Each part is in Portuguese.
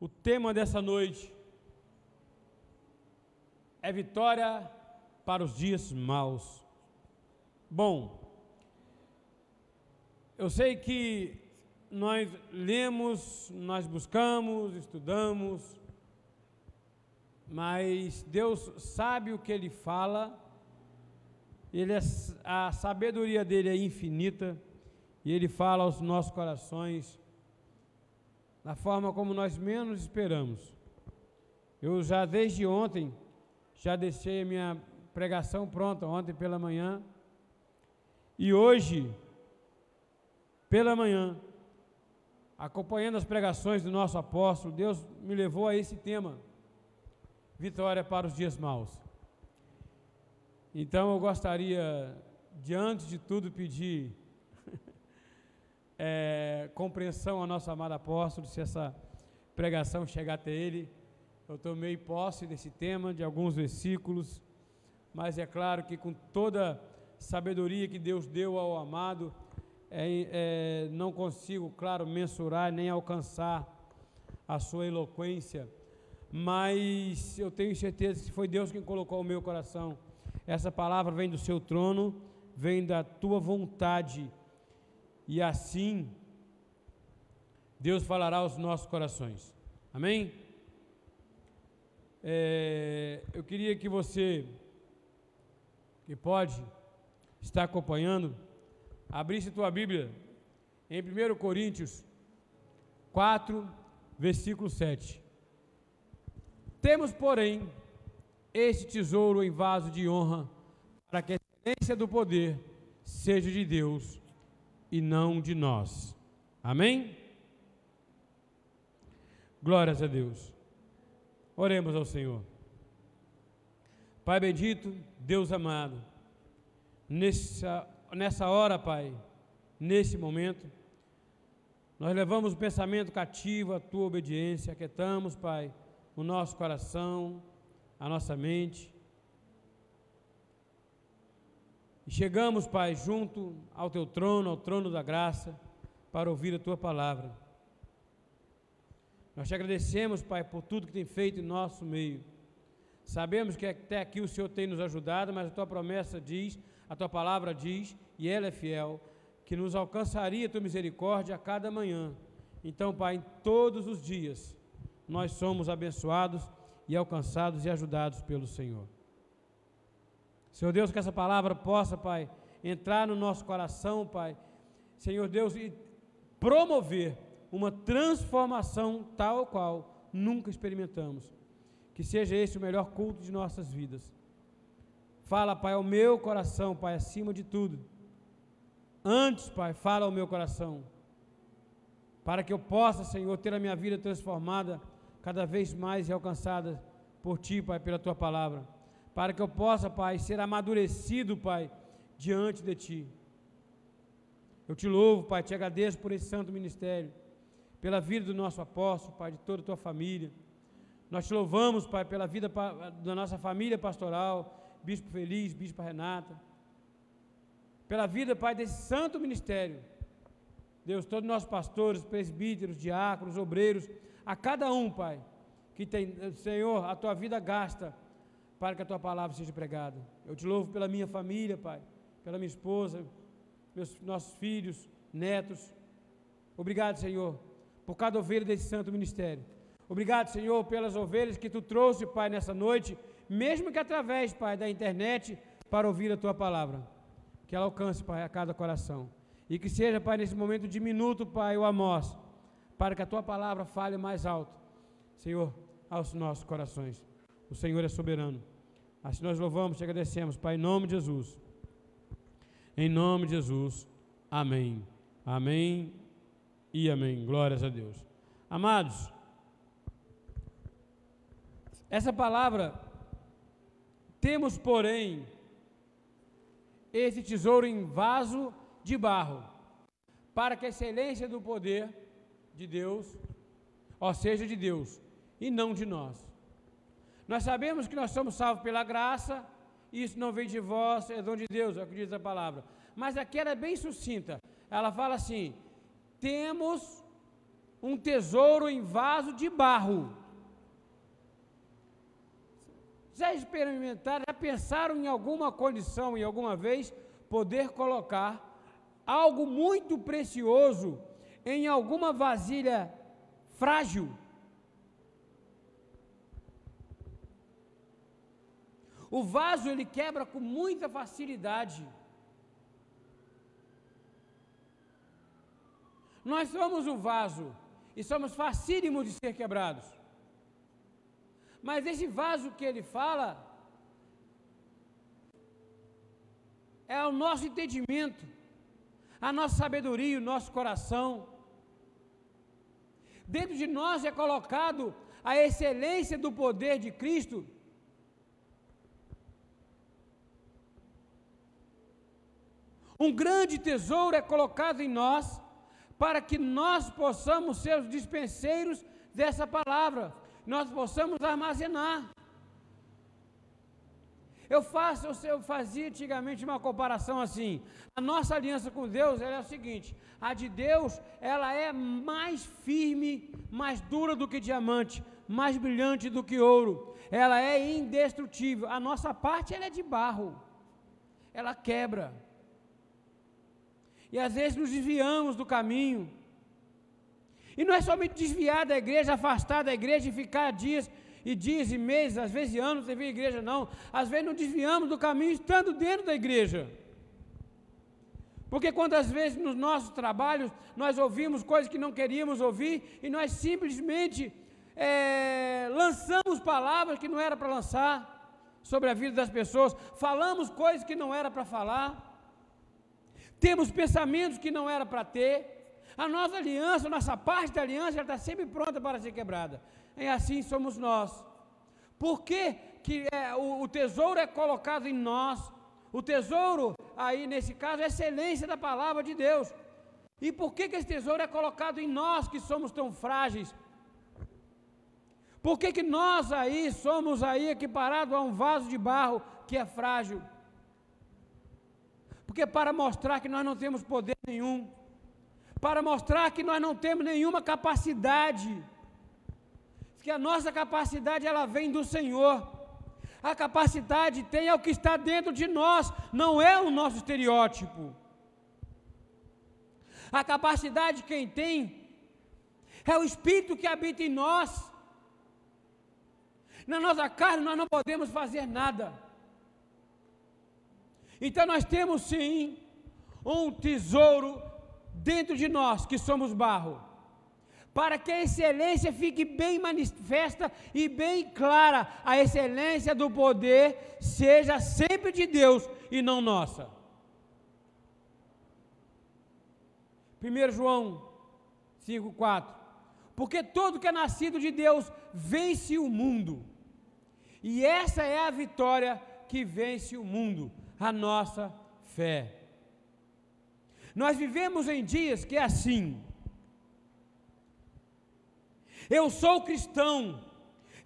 O tema dessa noite é vitória para os dias maus. Bom, eu sei que nós lemos, nós buscamos, estudamos, mas Deus sabe o que Ele fala, ele é, a sabedoria dele é infinita e Ele fala aos nossos corações da forma como nós menos esperamos. Eu já desde ontem já deixei a minha pregação pronta ontem pela manhã e hoje pela manhã acompanhando as pregações do nosso apóstolo, Deus me levou a esse tema: vitória para os dias maus. Então eu gostaria de antes de tudo pedir é, compreensão ao nosso amado apóstolo, se essa pregação chegar até ele. Eu tomei posse desse tema, de alguns versículos, mas é claro que com toda sabedoria que Deus deu ao amado, é, é, não consigo, claro, mensurar nem alcançar a sua eloquência, mas eu tenho certeza que foi Deus quem colocou o meu coração. Essa palavra vem do seu trono, vem da tua vontade e assim Deus falará aos nossos corações. Amém? É, eu queria que você, que pode estar acompanhando, abrisse tua Bíblia em 1 Coríntios 4, versículo 7. Temos, porém, este tesouro em vaso de honra, para que a excelência do poder seja de Deus e não de nós. Amém? Glórias a Deus. Oremos ao Senhor. Pai bendito, Deus amado, nessa, nessa hora, Pai, nesse momento, nós levamos o pensamento cativo à tua obediência, aquietamos, Pai, o nosso coração, a nossa mente, E chegamos, Pai, junto ao teu trono, ao trono da graça, para ouvir a tua palavra. Nós te agradecemos, Pai, por tudo que tem feito em nosso meio. Sabemos que até aqui o Senhor tem nos ajudado, mas a tua promessa diz, a tua palavra diz, e ela é fiel, que nos alcançaria a tua misericórdia a cada manhã. Então, Pai, em todos os dias, nós somos abençoados e alcançados e ajudados pelo Senhor. Senhor Deus, que essa palavra possa, Pai, entrar no nosso coração, Pai. Senhor Deus, e promover uma transformação tal qual nunca experimentamos. Que seja esse o melhor culto de nossas vidas. Fala, Pai, ao meu coração, Pai, acima de tudo. Antes, Pai, fala ao meu coração. Para que eu possa, Senhor, ter a minha vida transformada cada vez mais e alcançada por Ti, Pai, pela Tua palavra para que eu possa, Pai, ser amadurecido, Pai, diante de Ti. Eu te louvo, Pai, te agradeço por esse santo ministério, pela vida do nosso apóstolo, Pai, de toda a tua família. Nós te louvamos, Pai, pela vida da nossa família pastoral, Bispo Feliz, Bispo Renata, pela vida, Pai, desse santo ministério. Deus, todos os nossos pastores, presbíteros, diáconos, obreiros, a cada um, Pai, que tem, Senhor, a tua vida gasta para que a tua palavra seja pregada. Eu te louvo pela minha família, Pai, pela minha esposa, meus nossos filhos, netos. Obrigado, Senhor, por cada ovelha desse santo ministério. Obrigado, Senhor, pelas ovelhas que tu trouxe, Pai, nessa noite, mesmo que através, Pai, da internet, para ouvir a tua palavra. Que ela alcance, Pai, a cada coração. E que seja, Pai, nesse momento diminuto, Pai, o amós, para que a tua palavra fale mais alto, Senhor, aos nossos corações. O Senhor é soberano. Assim nós louvamos, te agradecemos, Pai, em nome de Jesus. Em nome de Jesus. Amém. Amém e amém. Glórias a Deus. Amados, essa palavra, temos, porém, esse tesouro em vaso de barro, para que a excelência do poder de Deus, ó seja de Deus, e não de nós. Nós sabemos que nós somos salvos pela graça, isso não vem de vós, é dom de Deus, é o que diz a palavra. Mas aqui ela é bem sucinta. Ela fala assim: temos um tesouro em vaso de barro. Já experimentaram, já pensaram em alguma condição, em alguma vez, poder colocar algo muito precioso em alguma vasilha frágil? O vaso ele quebra com muita facilidade. Nós somos o vaso e somos facílimos de ser quebrados. Mas esse vaso que ele fala é o nosso entendimento, a nossa sabedoria, o nosso coração. Dentro de nós é colocado a excelência do poder de Cristo. Um grande tesouro é colocado em nós para que nós possamos ser os dispenseiros dessa palavra, nós possamos armazenar. Eu faço, eu fazia antigamente uma comparação assim. A nossa aliança com Deus é a seguinte: a de Deus ela é mais firme, mais dura do que diamante, mais brilhante do que ouro. Ela é indestrutível. A nossa parte ela é de barro. Ela quebra. E às vezes nos desviamos do caminho. E não é somente desviar da igreja, afastar da igreja e ficar dias e dias e meses, às vezes anos sem vir à igreja, não. Às vezes nos desviamos do caminho estando dentro da igreja. Porque quantas vezes nos nossos trabalhos nós ouvimos coisas que não queríamos ouvir e nós simplesmente é, lançamos palavras que não era para lançar sobre a vida das pessoas, falamos coisas que não era para falar temos pensamentos que não era para ter. A nossa aliança, a nossa parte da aliança, está sempre pronta para ser quebrada. E assim somos nós. Por que, que é, o, o tesouro é colocado em nós? O tesouro, aí nesse caso, é a excelência da palavra de Deus. E por que, que esse tesouro é colocado em nós que somos tão frágeis? Por que, que nós aí somos aí equiparados a um vaso de barro que é frágil? Porque para mostrar que nós não temos poder nenhum, para mostrar que nós não temos nenhuma capacidade, que a nossa capacidade ela vem do Senhor. A capacidade tem é o que está dentro de nós, não é o nosso estereótipo. A capacidade quem tem é o Espírito que habita em nós. Na nossa carne nós não podemos fazer nada. Então nós temos sim um tesouro dentro de nós, que somos barro, para que a excelência fique bem manifesta e bem clara, a excelência do poder seja sempre de Deus e não nossa. 1 João 5,4 Porque todo que é nascido de Deus vence o mundo, e essa é a vitória que vence o mundo a nossa fé. Nós vivemos em dias que é assim. Eu sou cristão,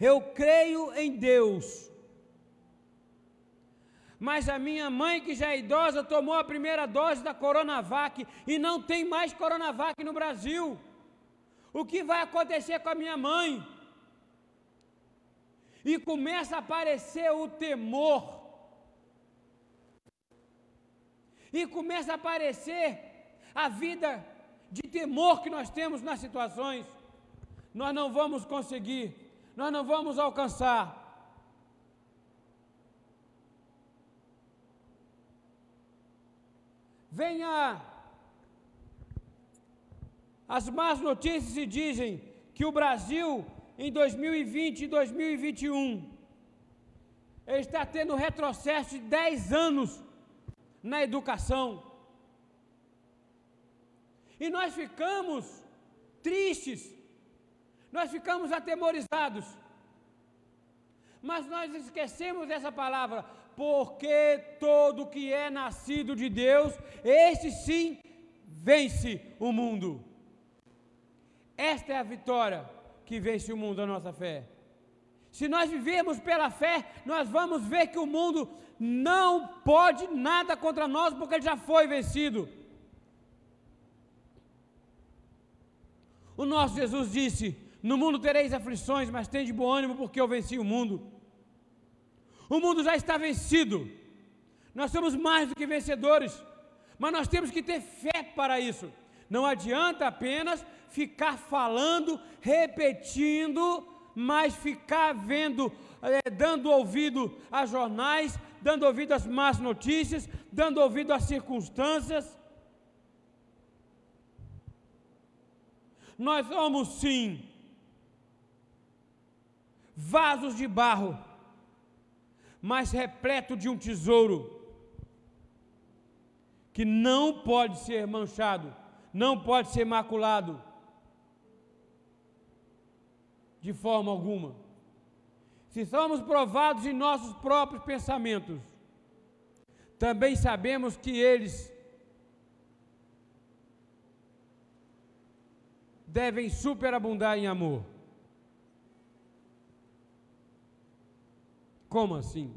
eu creio em Deus. Mas a minha mãe, que já é idosa, tomou a primeira dose da Coronavac e não tem mais Coronavac no Brasil. O que vai acontecer com a minha mãe? E começa a aparecer o temor e começa a aparecer a vida de temor que nós temos nas situações. Nós não vamos conseguir, nós não vamos alcançar. Venha as más notícias e dizem que o Brasil em 2020 e 2021 está tendo retrocesso de 10 anos na educação. E nós ficamos tristes, nós ficamos atemorizados. Mas nós esquecemos dessa palavra, porque todo que é nascido de Deus, esse sim vence o mundo. Esta é a vitória que vence o mundo, a nossa fé. Se nós vivermos pela fé, nós vamos ver que o mundo não pode nada contra nós, porque ele já foi vencido. O nosso Jesus disse: No mundo tereis aflições, mas tem de bom ânimo, porque eu venci o mundo. O mundo já está vencido. Nós somos mais do que vencedores, mas nós temos que ter fé para isso. Não adianta apenas ficar falando, repetindo, mas ficar vendo, é, dando ouvido a jornais, dando ouvido às más notícias, dando ouvido às circunstâncias. Nós somos sim vasos de barro, mas repleto de um tesouro que não pode ser manchado, não pode ser maculado de forma alguma. Se somos provados em nossos próprios pensamentos, também sabemos que eles devem superabundar em amor. Como assim?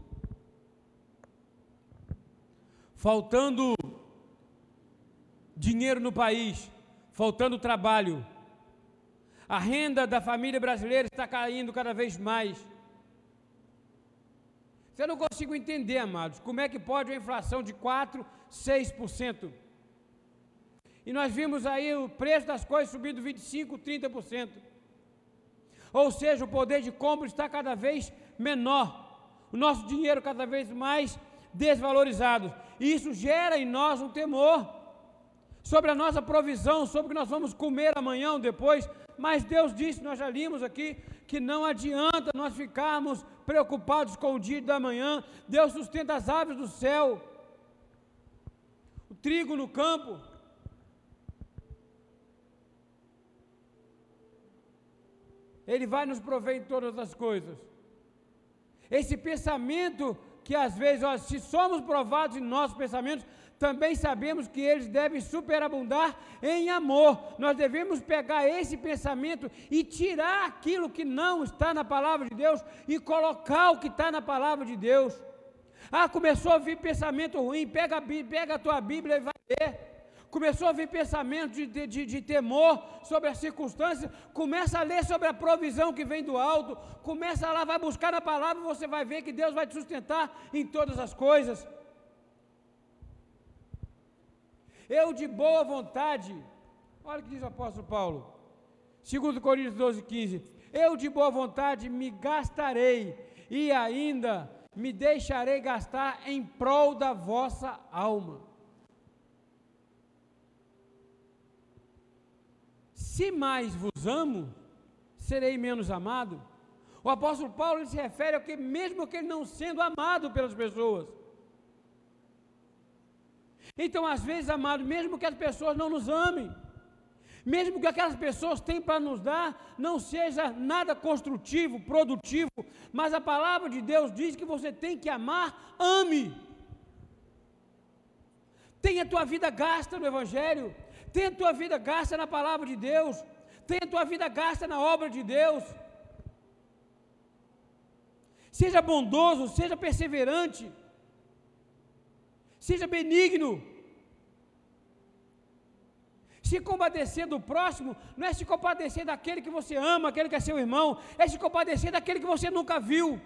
Faltando dinheiro no país, faltando trabalho, a renda da família brasileira está caindo cada vez mais. Eu não consigo entender, amados, como é que pode uma inflação de 4, 6%. E nós vimos aí o preço das coisas subindo 25, 30%. Ou seja, o poder de compra está cada vez menor. O nosso dinheiro cada vez mais desvalorizado. E isso gera em nós um temor sobre a nossa provisão, sobre o que nós vamos comer amanhã ou depois. Mas Deus disse, nós já limos aqui, que não adianta nós ficarmos preocupados com o dia da manhã. Deus sustenta as aves do céu, o trigo no campo. Ele vai nos prover em todas as coisas. Esse pensamento que às vezes, ó, se somos provados em nossos pensamentos, também sabemos que eles devem superabundar em amor. Nós devemos pegar esse pensamento e tirar aquilo que não está na palavra de Deus e colocar o que está na palavra de Deus. Ah, começou a vir pensamento ruim, pega a, pega a tua Bíblia e vai ler. Começou a vir pensamento de, de, de temor sobre as circunstâncias, começa a ler sobre a provisão que vem do alto, começa lá, vai buscar na palavra, você vai ver que Deus vai te sustentar em todas as coisas. Eu de boa vontade, olha o que diz o apóstolo Paulo, 2 Coríntios 12, 15: Eu de boa vontade me gastarei e ainda me deixarei gastar em prol da vossa alma. Se mais vos amo, serei menos amado. O apóstolo Paulo se refere ao que, mesmo que ele não sendo amado pelas pessoas, então, às vezes, amado, mesmo que as pessoas não nos amem, mesmo que aquelas pessoas têm para nos dar, não seja nada construtivo, produtivo, mas a palavra de Deus diz que você tem que amar, ame. Tenha a tua vida gasta no Evangelho, tenha a tua vida gasta na palavra de Deus, tenha a tua vida gasta na obra de Deus. Seja bondoso, seja perseverante. Seja benigno. Se compadecer do próximo, não é se compadecer daquele que você ama, aquele que é seu irmão, é se compadecer daquele que você nunca viu.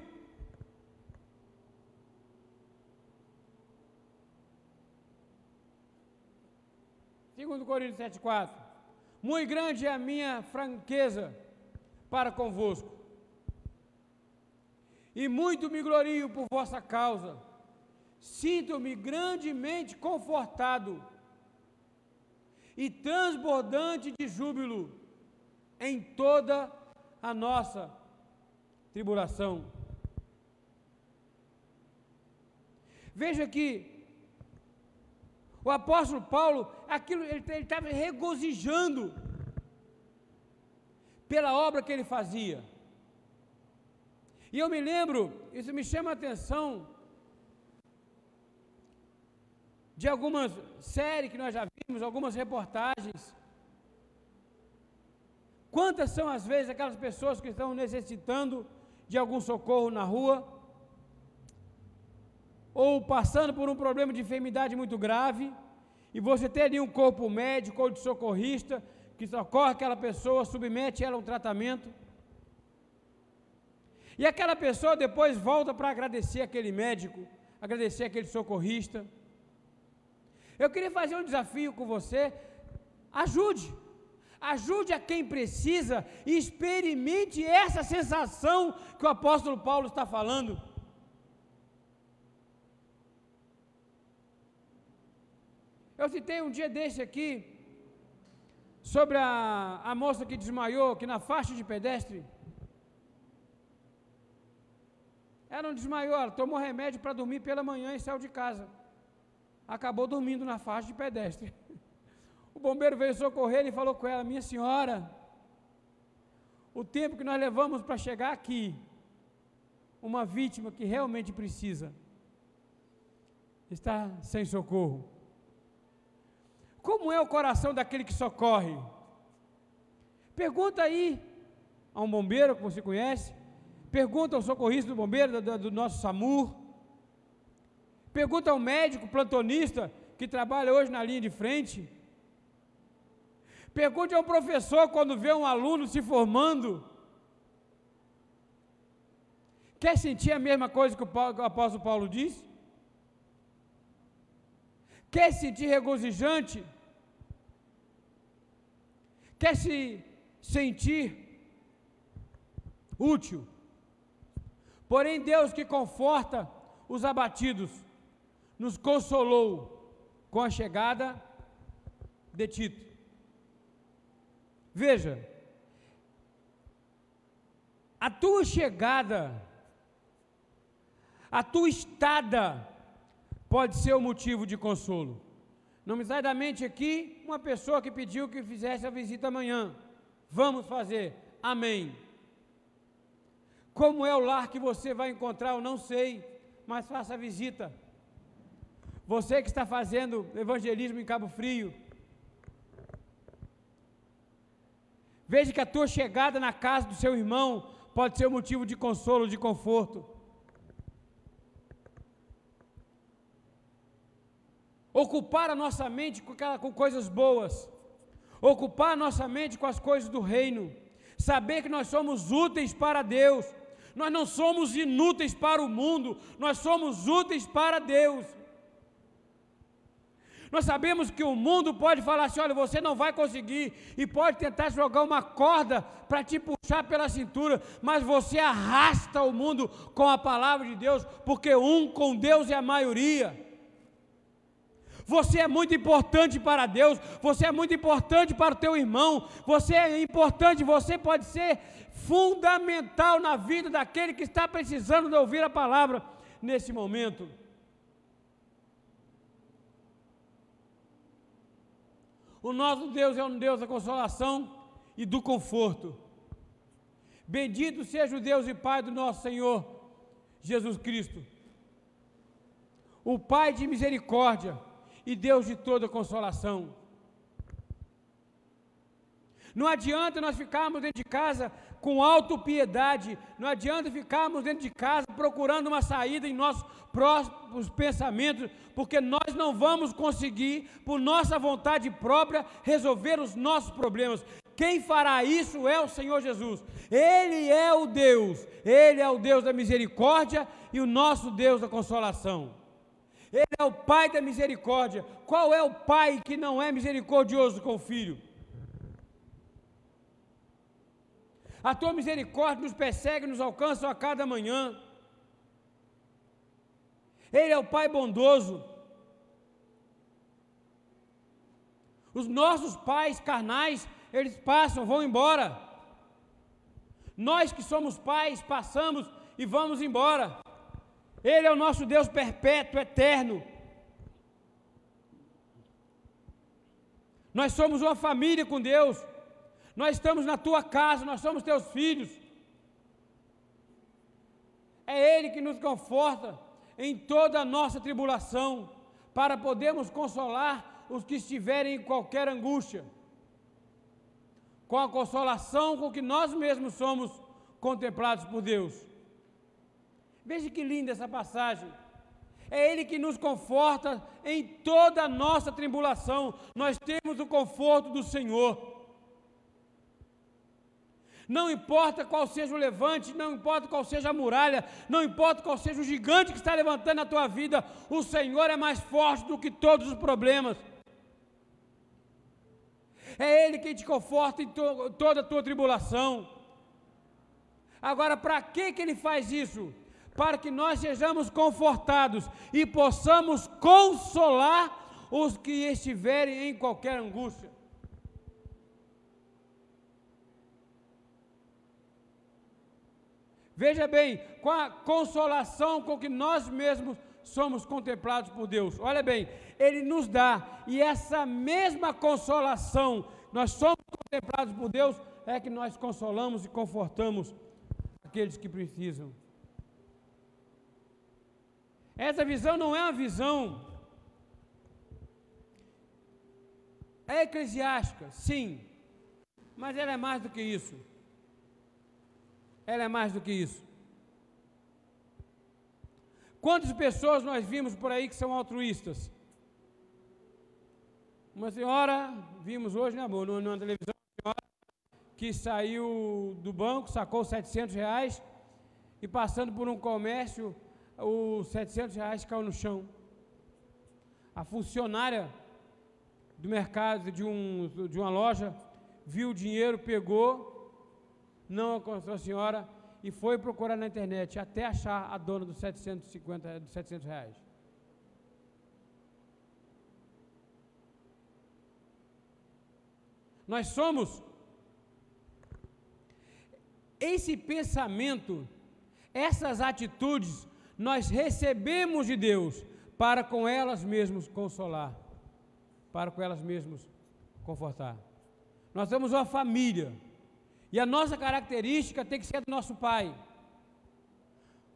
Segundo Coríntios 7,4 Muito grande é a minha franqueza para convosco, e muito me glorio por vossa causa sinto-me grandemente confortado e transbordante de júbilo em toda a nossa tribulação. Veja que o apóstolo Paulo, aquilo ele estava regozijando pela obra que ele fazia. E eu me lembro, isso me chama a atenção, de algumas séries que nós já vimos, algumas reportagens. Quantas são as vezes aquelas pessoas que estão necessitando de algum socorro na rua, ou passando por um problema de enfermidade muito grave, e você tem ali um corpo médico ou de socorrista que socorre aquela pessoa, submete ela a um tratamento. E aquela pessoa depois volta para agradecer aquele médico, agradecer aquele socorrista. Eu queria fazer um desafio com você. Ajude. Ajude a quem precisa e experimente essa sensação que o apóstolo Paulo está falando. Eu citei um dia desse aqui, sobre a, a moça que desmaiou aqui na faixa de pedestre. Ela não desmaiou, ela tomou remédio para dormir pela manhã e saiu de casa. Acabou dormindo na faixa de pedestre. O bombeiro veio socorrer e falou com ela: Minha senhora, o tempo que nós levamos para chegar aqui, uma vítima que realmente precisa, está sem socorro. Como é o coração daquele que socorre? Pergunta aí a um bombeiro que você conhece, pergunta ao socorrista do bombeiro, do, do nosso SAMUR, pergunta ao médico plantonista que trabalha hoje na linha de frente, pergunte ao professor quando vê um aluno se formando, quer sentir a mesma coisa que o, apóstolo Paulo disse? Quer sentir regozijante? Quer se sentir útil? Porém, Deus que conforta os abatidos, nos consolou com a chegada de Tito. Veja, a tua chegada, a tua estada, pode ser o motivo de consolo. Não me sai da mente aqui uma pessoa que pediu que fizesse a visita amanhã. Vamos fazer. Amém. Como é o lar que você vai encontrar, eu não sei, mas faça a visita. Você que está fazendo evangelismo em Cabo Frio, veja que a tua chegada na casa do seu irmão pode ser um motivo de consolo, de conforto. ocupar a nossa mente com, com coisas boas, ocupar a nossa mente com as coisas do reino, saber que nós somos úteis para Deus, nós não somos inúteis para o mundo, nós somos úteis para Deus. Nós sabemos que o mundo pode falar assim: olha, você não vai conseguir, e pode tentar jogar uma corda para te puxar pela cintura, mas você arrasta o mundo com a palavra de Deus, porque um com Deus é a maioria. Você é muito importante para Deus, você é muito importante para o teu irmão, você é importante, você pode ser fundamental na vida daquele que está precisando de ouvir a palavra nesse momento. O nosso Deus é um Deus da consolação e do conforto. Bendito seja o Deus e Pai do nosso Senhor Jesus Cristo, o Pai de misericórdia e Deus de toda consolação. Não adianta nós ficarmos dentro de casa com autopiedade, não adianta ficarmos dentro de casa procurando uma saída em nossos próprios pensamentos, porque nós não vamos conseguir, por nossa vontade própria, resolver os nossos problemas. Quem fará isso é o Senhor Jesus. Ele é o Deus, Ele é o Deus da misericórdia e o nosso Deus da consolação. Ele é o Pai da misericórdia. Qual é o pai que não é misericordioso com o filho? A tua misericórdia nos persegue, nos alcança a cada manhã. Ele é o Pai bondoso. Os nossos pais carnais, eles passam, vão embora. Nós que somos pais, passamos e vamos embora. Ele é o nosso Deus perpétuo, eterno. Nós somos uma família com Deus. Nós estamos na tua casa, nós somos teus filhos. É Ele que nos conforta em toda a nossa tribulação, para podermos consolar os que estiverem em qualquer angústia, com a consolação com que nós mesmos somos contemplados por Deus. Veja que linda essa passagem. É Ele que nos conforta em toda a nossa tribulação. Nós temos o conforto do Senhor. Não importa qual seja o levante, não importa qual seja a muralha, não importa qual seja o gigante que está levantando na tua vida, o Senhor é mais forte do que todos os problemas. É Ele quem te conforta em to toda a tua tribulação. Agora, para que, que Ele faz isso? Para que nós sejamos confortados e possamos consolar os que estiverem em qualquer angústia. Veja bem, com a consolação com que nós mesmos somos contemplados por Deus. Olha bem, Ele nos dá, e essa mesma consolação, nós somos contemplados por Deus, é que nós consolamos e confortamos aqueles que precisam. Essa visão não é uma visão é eclesiástica, sim, mas ela é mais do que isso. Ela é mais do que isso. Quantas pessoas nós vimos por aí que são altruístas? Uma senhora, vimos hoje na, na, na televisão, que saiu do banco, sacou 700 reais e passando por um comércio, os 700 reais caiu no chão. A funcionária do mercado, de, um, de uma loja, viu o dinheiro, pegou não alcançou a senhora e foi procurar na internet até achar a dona dos 750, dos 700 reais. Nós somos esse pensamento, essas atitudes, nós recebemos de Deus para com elas mesmas consolar, para com elas mesmas confortar. Nós temos uma família e a nossa característica tem que ser do nosso pai.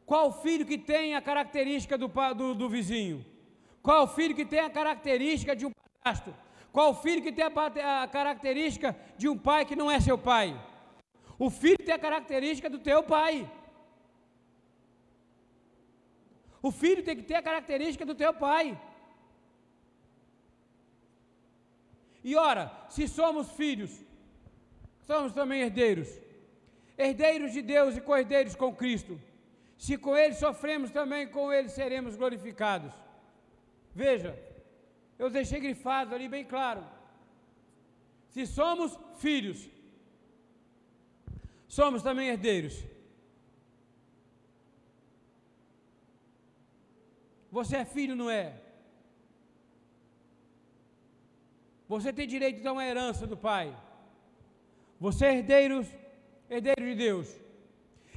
Qual filho que tem a característica do, do, do vizinho? Qual filho que tem a característica de um padrasto? Qual filho que tem a, a característica de um pai que não é seu pai? O filho tem a característica do teu pai. O filho tem que ter a característica do teu pai. E ora, se somos filhos, somos também herdeiros. Herdeiros de Deus e co-herdeiros com Cristo. Se com Ele sofremos, também com Ele seremos glorificados. Veja, eu deixei grifado ali bem claro. Se somos filhos, somos também herdeiros. Você é filho, não é? Você tem direito de dar uma herança do pai. Você é herdeiros, herdeiro de Deus.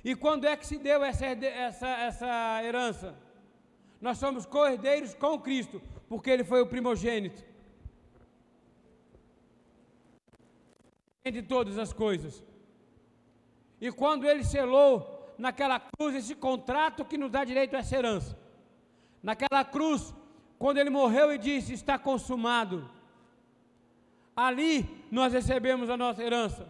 E quando é que se deu essa, essa, essa herança? Nós somos co-herdeiros com Cristo, porque Ele foi o primogênito. De todas as coisas. E quando Ele selou naquela cruz esse contrato que nos dá direito a essa herança. Naquela cruz, quando Ele morreu e disse: Está consumado. Ali nós recebemos a nossa herança.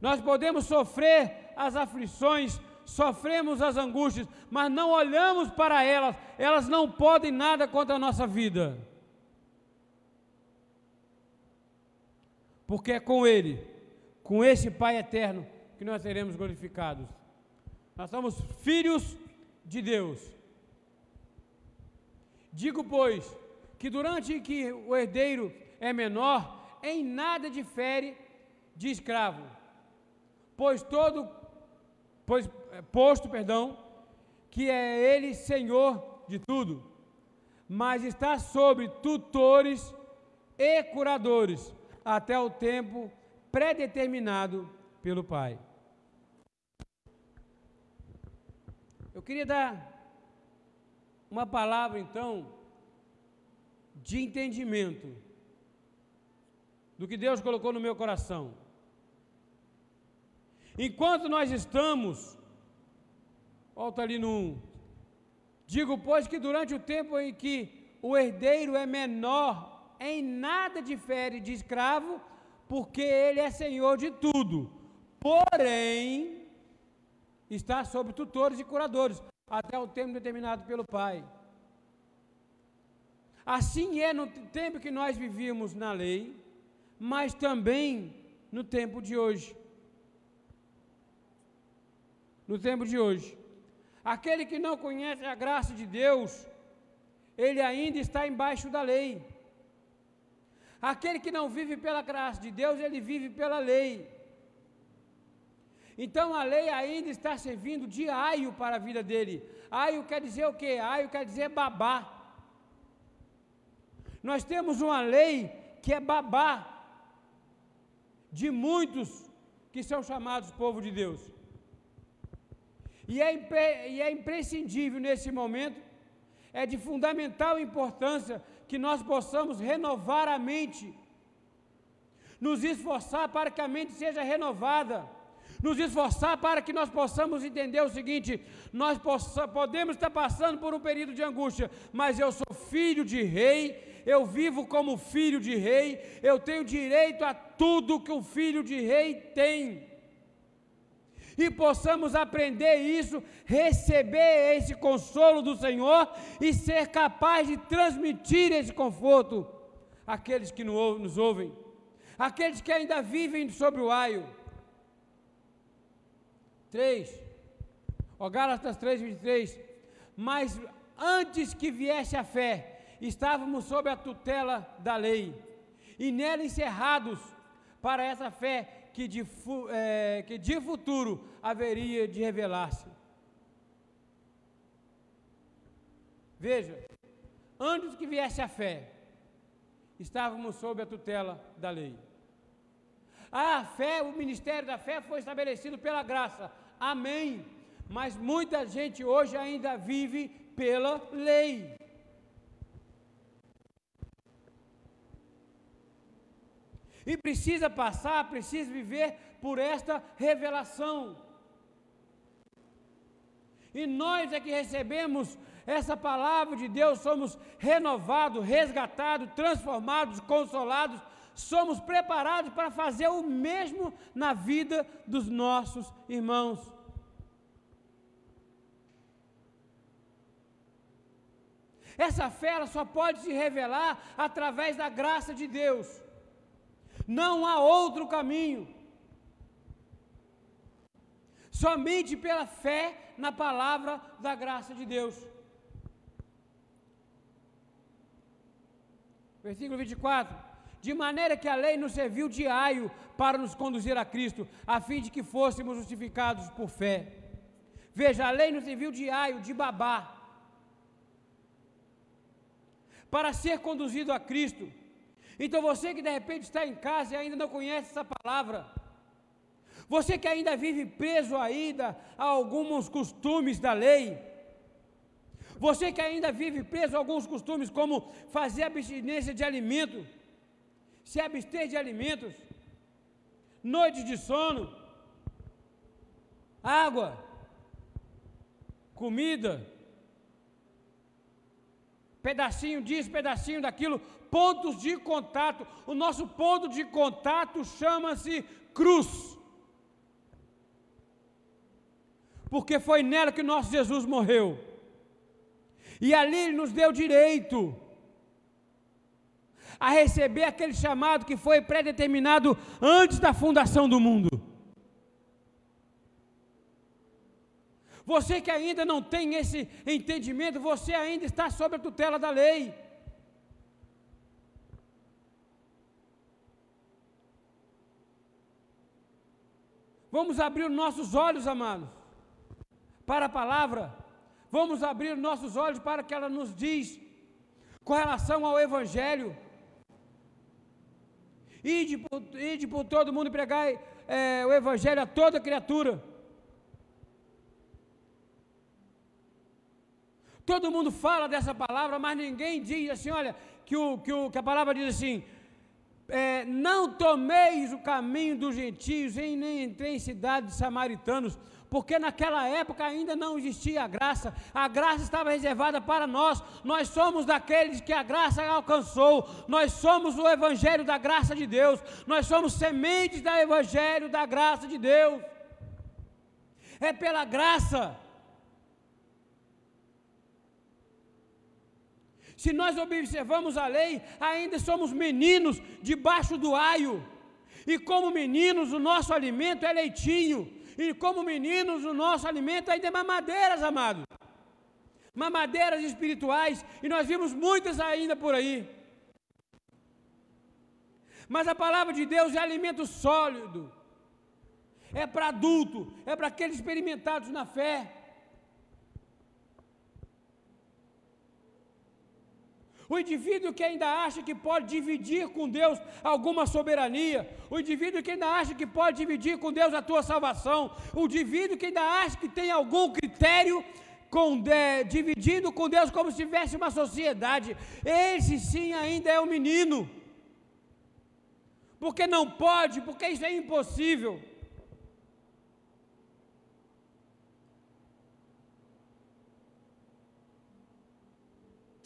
Nós podemos sofrer as aflições, sofremos as angústias, mas não olhamos para elas, elas não podem nada contra a nossa vida. Porque é com Ele, com esse Pai eterno, que nós seremos glorificados. Nós somos filhos de Deus. Digo, pois, que durante que o herdeiro é menor, em nada difere de escravo pois todo, pois, é, posto, perdão, que é ele Senhor de tudo, mas está sobre tutores e curadores até o tempo predeterminado pelo Pai. Eu queria dar uma palavra então de entendimento do que Deus colocou no meu coração. Enquanto nós estamos, volta ali no 1. Digo, pois, que durante o tempo em que o herdeiro é menor, em nada difere de escravo, porque ele é senhor de tudo. Porém, está sob tutores e curadores, até o tempo determinado pelo Pai. Assim é no tempo que nós vivíamos na lei, mas também no tempo de hoje. no tempo de hoje. Aquele que não conhece a graça de Deus, ele ainda está embaixo da lei. Aquele que não vive pela graça de Deus, ele vive pela lei. Então a lei ainda está servindo de aio para a vida dele. Aio quer dizer o quê? Aio quer dizer babá. Nós temos uma lei que é babá de muitos que são chamados povo de Deus. E é, e é imprescindível nesse momento, é de fundamental importância que nós possamos renovar a mente, nos esforçar para que a mente seja renovada, nos esforçar para que nós possamos entender o seguinte: nós possa, podemos estar passando por um período de angústia, mas eu sou filho de rei, eu vivo como filho de rei, eu tenho direito a tudo que o filho de rei tem e possamos aprender isso, receber esse consolo do Senhor e ser capaz de transmitir esse conforto àqueles que nos ouvem, àqueles que ainda vivem sobre o aio. 3. Ó Gálatas 3, 23. Mas antes que viesse a fé, estávamos sob a tutela da lei, e nela encerrados para essa fé que de, é, que de futuro haveria de revelar-se. Veja, antes que viesse a fé, estávamos sob a tutela da lei. A fé, o ministério da fé foi estabelecido pela graça. Amém. Mas muita gente hoje ainda vive pela lei. E precisa passar, precisa viver por esta revelação. E nós é que recebemos essa palavra de Deus, somos renovados, resgatados, transformados, consolados, somos preparados para fazer o mesmo na vida dos nossos irmãos. Essa fé só pode se revelar através da graça de Deus. Não há outro caminho. Somente pela fé na palavra da graça de Deus. Versículo 24. De maneira que a lei nos serviu de aio para nos conduzir a Cristo, a fim de que fôssemos justificados por fé. Veja, a lei nos serviu de aio, de babá, para ser conduzido a Cristo. Então você que de repente está em casa e ainda não conhece essa palavra, você que ainda vive preso ainda a alguns costumes da lei, você que ainda vive preso a alguns costumes como fazer abstinência de alimento, se abster de alimentos, noites de sono, água, comida, pedacinho disso, pedacinho daquilo, pontos de contato. O nosso ponto de contato chama-se cruz. Porque foi nela que nosso Jesus morreu. E ali ele nos deu direito a receber aquele chamado que foi predeterminado antes da fundação do mundo. Você que ainda não tem esse entendimento, você ainda está sob a tutela da lei. Vamos abrir os nossos olhos, amados, para a palavra. Vamos abrir os nossos olhos para que ela nos diz com relação ao Evangelho. Ide por, ide por todo mundo pregar é, o Evangelho a toda criatura. Todo mundo fala dessa palavra, mas ninguém diz assim, olha, que, o, que, o, que a palavra diz assim, é, não tomeis o caminho dos gentios, e nem entrei em cidades samaritanos, porque naquela época ainda não existia a graça, a graça estava reservada para nós, nós somos daqueles que a graça alcançou, nós somos o Evangelho da graça de Deus, nós somos sementes do Evangelho da graça de Deus, é pela graça Se nós observamos a lei, ainda somos meninos debaixo do aio. E como meninos, o nosso alimento é leitinho. E como meninos, o nosso alimento ainda é mamadeiras, amados. Mamadeiras espirituais, e nós vimos muitas ainda por aí. Mas a palavra de Deus é alimento sólido, é para adulto, é para aqueles experimentados na fé. O indivíduo que ainda acha que pode dividir com Deus alguma soberania, o indivíduo que ainda acha que pode dividir com Deus a tua salvação, o indivíduo que ainda acha que tem algum critério com, de, dividindo com Deus como se tivesse uma sociedade, esse sim ainda é um menino. Porque não pode, porque isso é impossível.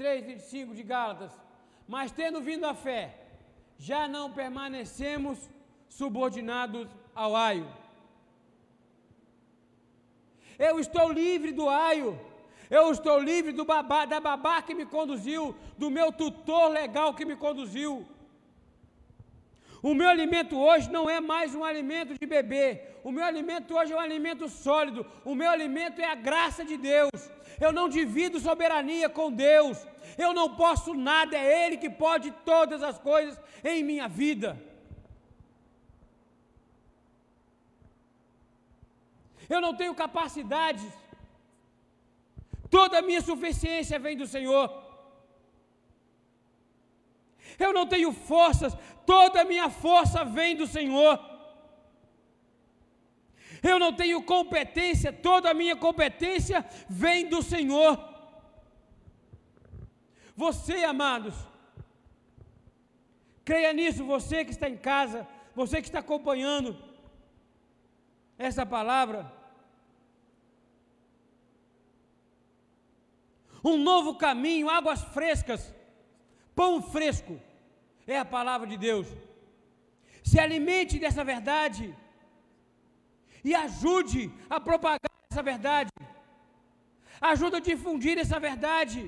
3, 25 de Gálatas. Mas tendo vindo a fé, já não permanecemos subordinados ao aio. Eu estou livre do aio. Eu estou livre do babá, da babá que me conduziu, do meu tutor legal que me conduziu. O meu alimento hoje não é mais um alimento de bebê. O meu alimento hoje é um alimento sólido. O meu alimento é a graça de Deus. Eu não divido soberania com Deus. Eu não posso nada, é Ele que pode todas as coisas em minha vida. Eu não tenho capacidades, toda a minha suficiência vem do Senhor. Eu não tenho forças, toda a minha força vem do Senhor. Eu não tenho competência, toda a minha competência vem do Senhor. Você, amados, creia nisso, você que está em casa, você que está acompanhando essa palavra. Um novo caminho, águas frescas, pão fresco, é a palavra de Deus. Se alimente dessa verdade e ajude a propagar essa verdade, ajuda a difundir essa verdade.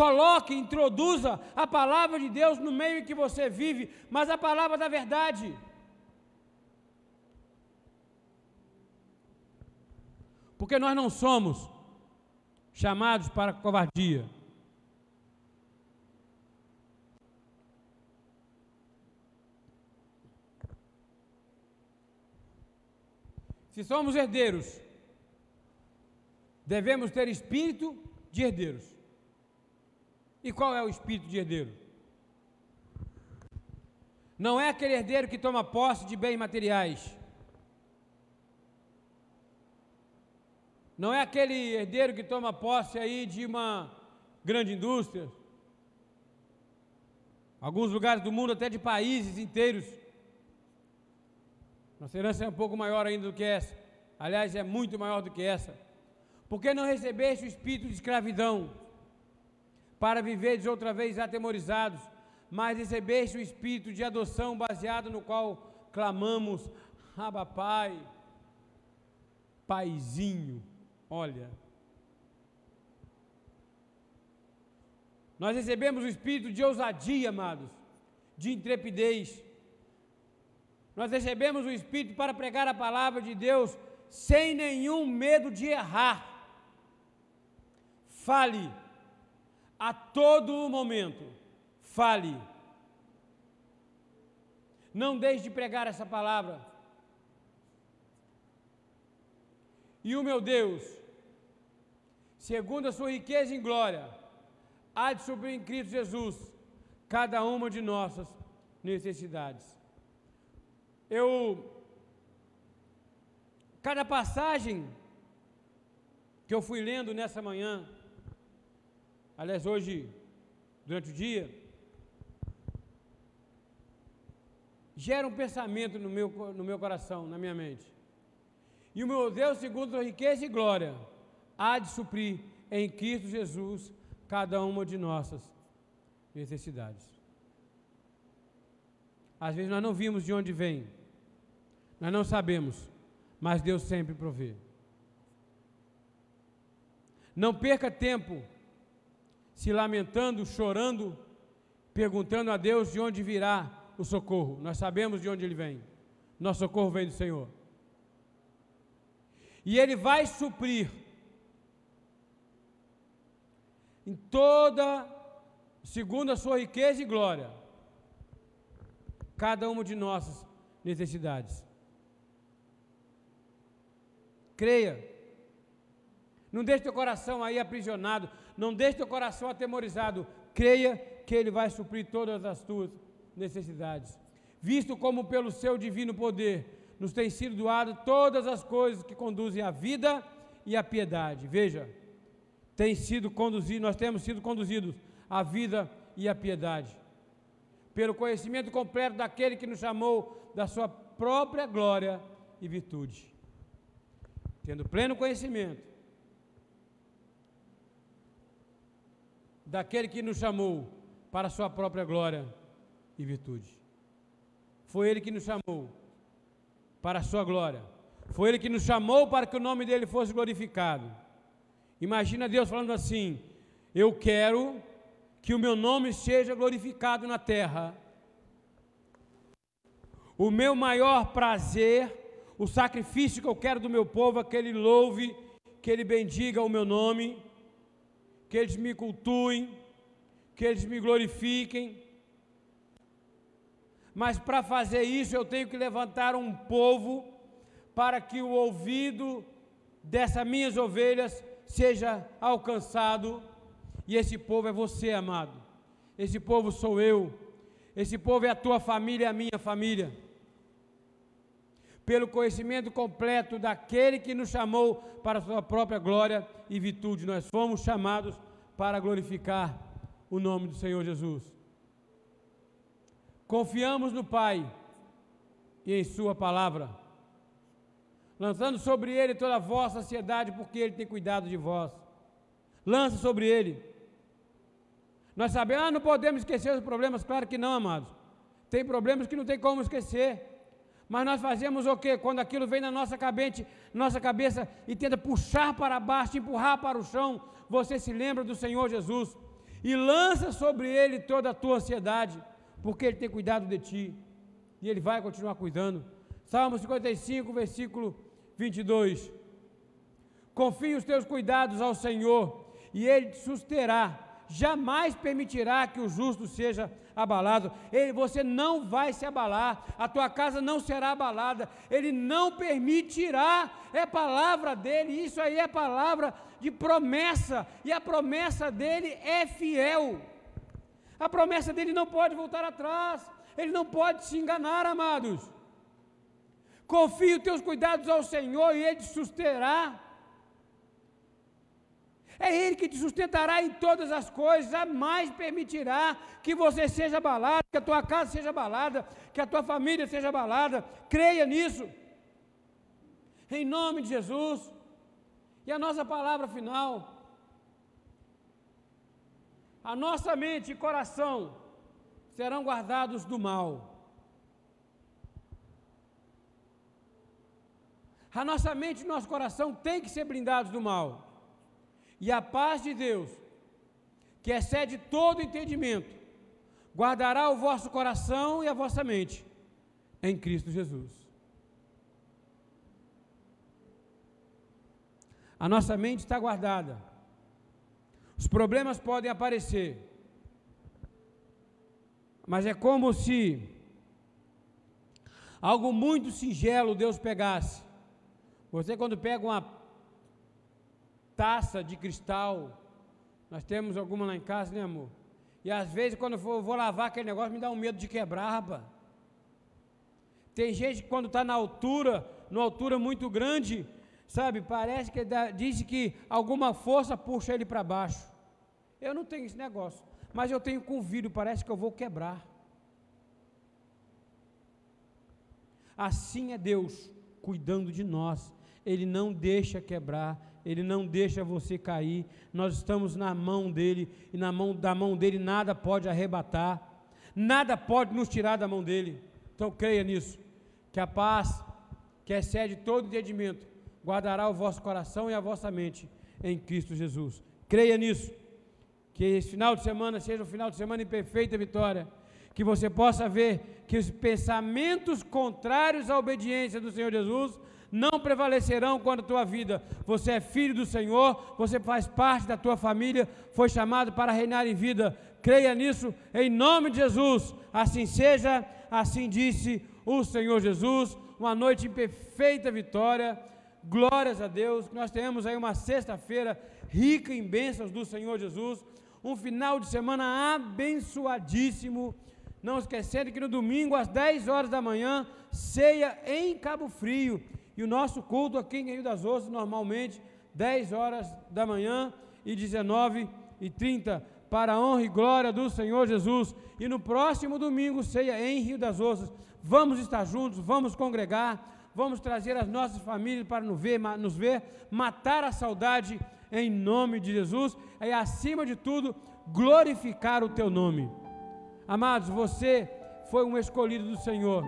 Coloque, introduza a palavra de Deus no meio em que você vive, mas a palavra da verdade. Porque nós não somos chamados para covardia. Se somos herdeiros, devemos ter espírito de herdeiros. E qual é o espírito de herdeiro? Não é aquele herdeiro que toma posse de bens materiais. Não é aquele herdeiro que toma posse aí de uma grande indústria. Alguns lugares do mundo, até de países inteiros. Nossa herança é um pouco maior ainda do que essa. Aliás, é muito maior do que essa. Por que não recebeste o espírito de escravidão? para viveres outra vez atemorizados, mas recebeste o espírito de adoção baseado no qual clamamos, Abba Pai, Paizinho, olha. Nós recebemos o espírito de ousadia, amados, de intrepidez. Nós recebemos o espírito para pregar a palavra de Deus sem nenhum medo de errar. Fale a todo momento. Fale. Não deixe de pregar essa palavra. E o meu Deus, segundo a sua riqueza em glória, há de suprir em Cristo Jesus cada uma de nossas necessidades. Eu cada passagem que eu fui lendo nessa manhã, aliás, hoje, durante o dia, gera um pensamento no meu, no meu coração, na minha mente. E o meu Deus, segundo sua riqueza e glória, há de suprir em Cristo Jesus cada uma de nossas necessidades. Às vezes nós não vimos de onde vem, nós não sabemos, mas Deus sempre provê. Não perca tempo se lamentando, chorando, perguntando a Deus de onde virá o socorro. Nós sabemos de onde ele vem. Nosso socorro vem do Senhor. E ele vai suprir em toda, segundo a sua riqueza e glória, cada uma de nossas necessidades. Creia. Não deixe teu coração aí aprisionado, não deixe teu coração atemorizado. Creia que Ele vai suprir todas as tuas necessidades. Visto como pelo seu divino poder nos tem sido doado todas as coisas que conduzem à vida e à piedade. Veja, tem sido conduzido, nós temos sido conduzidos à vida e à piedade. Pelo conhecimento completo daquele que nos chamou da sua própria glória e virtude. Tendo pleno conhecimento daquele que nos chamou para a sua própria glória e virtude. Foi ele que nos chamou para a sua glória. Foi ele que nos chamou para que o nome dele fosse glorificado. Imagina Deus falando assim: Eu quero que o meu nome seja glorificado na terra. O meu maior prazer, o sacrifício que eu quero do meu povo é que ele louve, que ele bendiga o meu nome, que eles me cultuem, que eles me glorifiquem. Mas para fazer isso eu tenho que levantar um povo para que o ouvido dessas minhas ovelhas seja alcançado. E esse povo é você, amado. Esse povo sou eu. Esse povo é a tua família a minha família. Pelo conhecimento completo daquele que nos chamou para a sua própria glória e virtude, nós fomos chamados para glorificar o nome do Senhor Jesus. Confiamos no Pai e em Sua palavra lançando sobre ele toda a vossa ansiedade, porque ele tem cuidado de vós. Lança sobre ele. Nós sabemos, ah, não podemos esquecer os problemas, claro que não, amados. Tem problemas que não tem como esquecer. Mas nós fazemos o quê? Quando aquilo vem na nossa cabeça, nossa cabeça e tenta puxar para baixo, empurrar para o chão, você se lembra do Senhor Jesus e lança sobre ele toda a tua ansiedade, porque ele tem cuidado de ti e ele vai continuar cuidando. Salmo 55, versículo 22. Confie os teus cuidados ao Senhor, e Ele te susterá. Jamais permitirá que o justo seja abalado. Ele, você não vai se abalar, a tua casa não será abalada. Ele não permitirá. É palavra dele, isso aí é palavra de promessa, e a promessa dele é fiel. A promessa dele não pode voltar atrás. Ele não pode se enganar, amados. Confie os teus cuidados ao Senhor e Ele te susterá. É Ele que te sustentará em todas as coisas, jamais permitirá que você seja abalado, que a tua casa seja abalada, que a tua família seja abalada. Creia nisso. Em nome de Jesus. E a nossa palavra final. A nossa mente e coração serão guardados do mal. A nossa mente e nosso coração tem que ser blindados do mal. E a paz de Deus, que excede todo entendimento, guardará o vosso coração e a vossa mente em Cristo Jesus. A nossa mente está guardada. Os problemas podem aparecer, mas é como se algo muito singelo Deus pegasse você, quando pega uma taça de cristal, nós temos alguma lá em casa, né, amor? E às vezes, quando eu vou, lavar aquele negócio, me dá um medo de quebrar, rapaz. Tem gente que, quando está na altura, numa altura muito grande, sabe, parece que dá, diz que alguma força puxa ele para baixo. Eu não tenho esse negócio, mas eu tenho com vidro, parece que eu vou quebrar. Assim é Deus cuidando de nós. Ele não deixa quebrar, Ele não deixa você cair. Nós estamos na mão dEle, e na mão da mão dEle nada pode arrebatar, nada pode nos tirar da mão dEle. Então creia nisso, que a paz, que excede todo entendimento, guardará o vosso coração e a vossa mente em Cristo Jesus. Creia nisso. Que esse final de semana seja um final de semana em perfeita vitória. que você possa ver que os pensamentos contrários à obediência do Senhor Jesus não prevalecerão quando a tua vida. Você é filho do Senhor, você faz parte da tua família, foi chamado para reinar em vida. Creia nisso em nome de Jesus. Assim seja, assim disse o Senhor Jesus. Uma noite em perfeita vitória. Glórias a Deus. Nós tenhamos aí uma sexta-feira rica em bênçãos do Senhor Jesus. Um final de semana abençoadíssimo. Não esquecendo que no domingo, às 10 horas da manhã, ceia em Cabo Frio. E o nosso culto aqui em Rio das Ostras, normalmente, 10 horas da manhã e 19 e 30, para a honra e glória do Senhor Jesus. E no próximo domingo, ceia em Rio das Ostras. Vamos estar juntos, vamos congregar, vamos trazer as nossas famílias para nos ver, nos ver matar a saudade em nome de Jesus. E acima de tudo, glorificar o teu nome. Amados, você foi um escolhido do Senhor.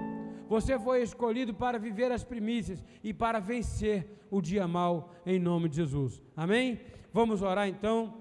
Você foi escolhido para viver as primícias e para vencer o dia mal em nome de Jesus. Amém? Vamos orar então.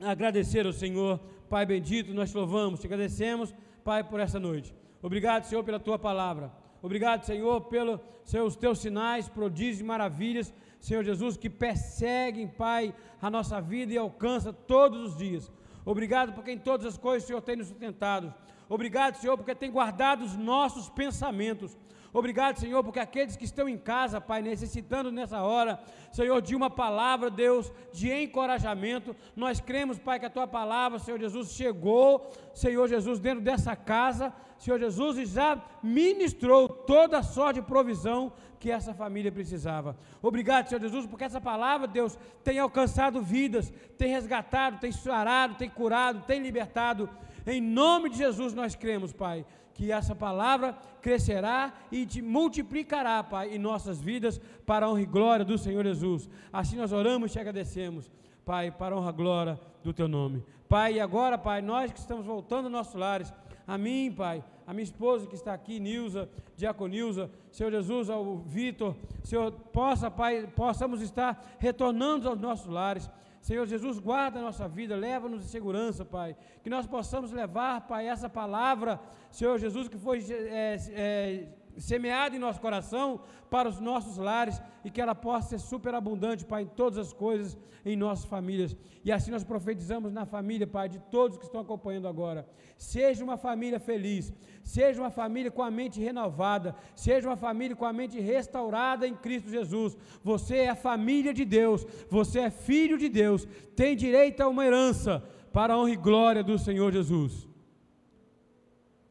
Agradecer ao Senhor, Pai bendito, nós te louvamos, te agradecemos, Pai, por essa noite. Obrigado, Senhor, pela tua palavra. Obrigado, Senhor, pelos teus sinais, prodígios e maravilhas, Senhor Jesus, que perseguem, Pai, a nossa vida e alcança todos os dias. Obrigado porque em todas as coisas o Senhor tem nos sustentado. Obrigado, Senhor, porque tem guardado os nossos pensamentos. Obrigado, Senhor, porque aqueles que estão em casa, Pai, necessitando nessa hora, Senhor, de uma palavra, Deus, de encorajamento, nós cremos, Pai, que a tua palavra, Senhor Jesus, chegou, Senhor Jesus, dentro dessa casa, Senhor Jesus, e já ministrou toda a sorte de provisão que essa família precisava. Obrigado, Senhor Jesus, porque essa palavra, Deus, tem alcançado vidas, tem resgatado, tem sarado, tem curado, tem libertado. Em nome de Jesus nós cremos, Pai, que essa palavra crescerá e te multiplicará, Pai, em nossas vidas para a honra e glória do Senhor Jesus. Assim nós oramos e te agradecemos, Pai, para a honra e glória do teu nome. Pai, e agora, Pai, nós que estamos voltando aos nossos lares, a mim, Pai, a minha esposa que está aqui, Nilza, Diaconilza, Senhor Jesus, ao Vitor, Senhor, possa, Pai, possamos estar retornando aos nossos lares. Senhor Jesus, guarda a nossa vida, leva-nos em segurança, Pai. Que nós possamos levar, Pai, essa palavra, Senhor Jesus, que foi é, é, semeada em nosso coração para os nossos lares e que ela possa ser superabundante, Pai, em todas as coisas em nossas famílias. E assim nós profetizamos na família, Pai, de todos que estão acompanhando agora. Seja uma família feliz, seja uma família com a mente renovada, seja uma família com a mente restaurada em Cristo Jesus. Você é a família de Deus, você é filho de Deus, tem direito a uma herança para a honra e glória do Senhor Jesus.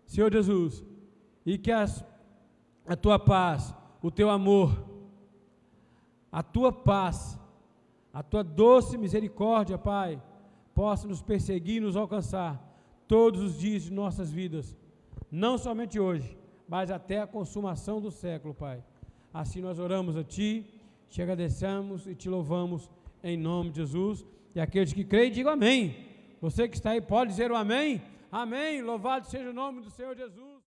Senhor Jesus, e que as a tua paz, o teu amor, a tua paz, a tua doce misericórdia, Pai, possa nos perseguir e nos alcançar todos os dias de nossas vidas, não somente hoje, mas até a consumação do século, Pai. Assim nós oramos a Ti, te agradecemos e te louvamos em nome de Jesus. E aqueles que creem, digam amém. Você que está aí pode dizer o amém? Amém. Louvado seja o nome do Senhor Jesus.